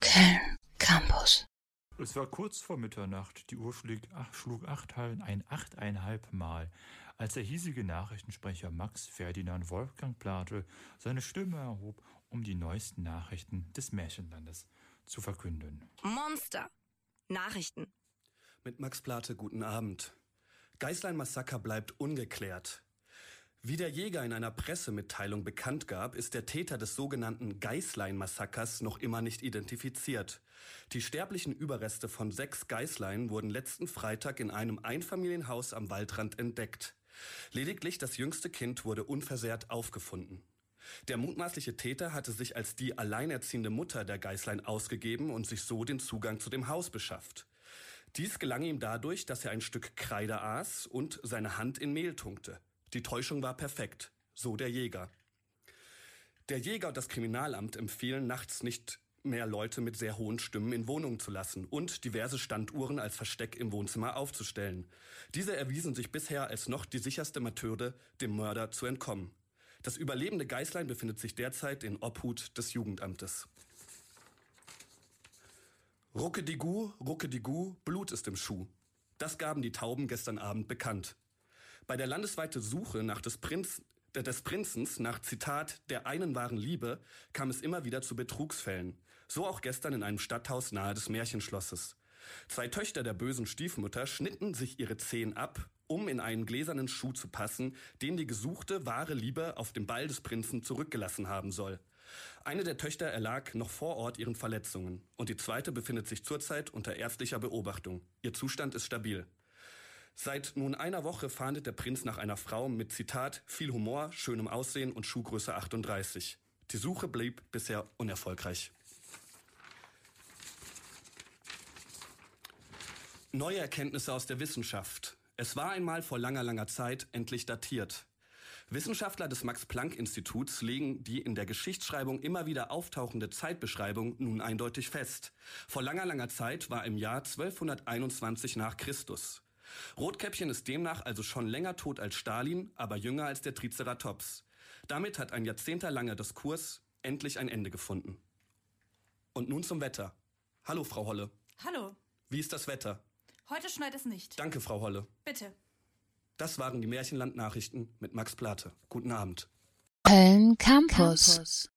Köln Campus. Es war kurz vor Mitternacht, die Uhr schlug, ach, schlug acht, ein achteinhalb Mal, als der hiesige Nachrichtensprecher Max Ferdinand Wolfgang Plate seine Stimme erhob, um die neuesten Nachrichten des Märchenlandes zu verkünden. Monster. Nachrichten. Mit Max Plate guten Abend. Geißlein-Massaker bleibt ungeklärt. Wie der Jäger in einer Pressemitteilung bekannt gab, ist der Täter des sogenannten Geißlein-Massakers noch immer nicht identifiziert. Die sterblichen Überreste von sechs Geißlein wurden letzten Freitag in einem Einfamilienhaus am Waldrand entdeckt. Lediglich das jüngste Kind wurde unversehrt aufgefunden. Der mutmaßliche Täter hatte sich als die alleinerziehende Mutter der Geißlein ausgegeben und sich so den Zugang zu dem Haus beschafft. Dies gelang ihm dadurch, dass er ein Stück Kreide aß und seine Hand in Mehl tunkte. Die Täuschung war perfekt, so der Jäger. Der Jäger und das Kriminalamt empfehlen nachts nicht mehr Leute mit sehr hohen Stimmen in Wohnungen zu lassen und diverse Standuhren als Versteck im Wohnzimmer aufzustellen. Diese erwiesen sich bisher als noch die sicherste Methode, dem Mörder zu entkommen. Das überlebende Geißlein befindet sich derzeit in Obhut des Jugendamtes. Ruckedigu, Ruckedigu, Blut ist im Schuh. Das gaben die Tauben gestern Abend bekannt. Bei der landesweiten Suche nach des, Prinz, des Prinzens nach Zitat der einen wahren Liebe kam es immer wieder zu Betrugsfällen. So auch gestern in einem Stadthaus nahe des Märchenschlosses. Zwei Töchter der bösen Stiefmutter schnitten sich ihre Zehen ab, um in einen gläsernen Schuh zu passen, den die gesuchte wahre Liebe auf dem Ball des Prinzen zurückgelassen haben soll. Eine der Töchter erlag noch vor Ort ihren Verletzungen und die zweite befindet sich zurzeit unter ärztlicher Beobachtung. Ihr Zustand ist stabil. Seit nun einer Woche fahndet der Prinz nach einer Frau mit Zitat viel Humor, schönem Aussehen und Schuhgröße 38. Die Suche blieb bisher unerfolgreich. Neue Erkenntnisse aus der Wissenschaft. Es war einmal vor langer, langer Zeit endlich datiert. Wissenschaftler des Max-Planck-Instituts legen die in der Geschichtsschreibung immer wieder auftauchende Zeitbeschreibung nun eindeutig fest. Vor langer, langer Zeit war im Jahr 1221 nach Christus. Rotkäppchen ist demnach also schon länger tot als Stalin, aber jünger als der Triceratops. Damit hat ein jahrzehntelanger Diskurs endlich ein Ende gefunden. Und nun zum Wetter. Hallo, Frau Holle. Hallo. Wie ist das Wetter? Heute schneit es nicht. Danke, Frau Holle. Bitte. Das waren die Märchenland-Nachrichten mit Max Plate. Guten Abend. Köln Campus.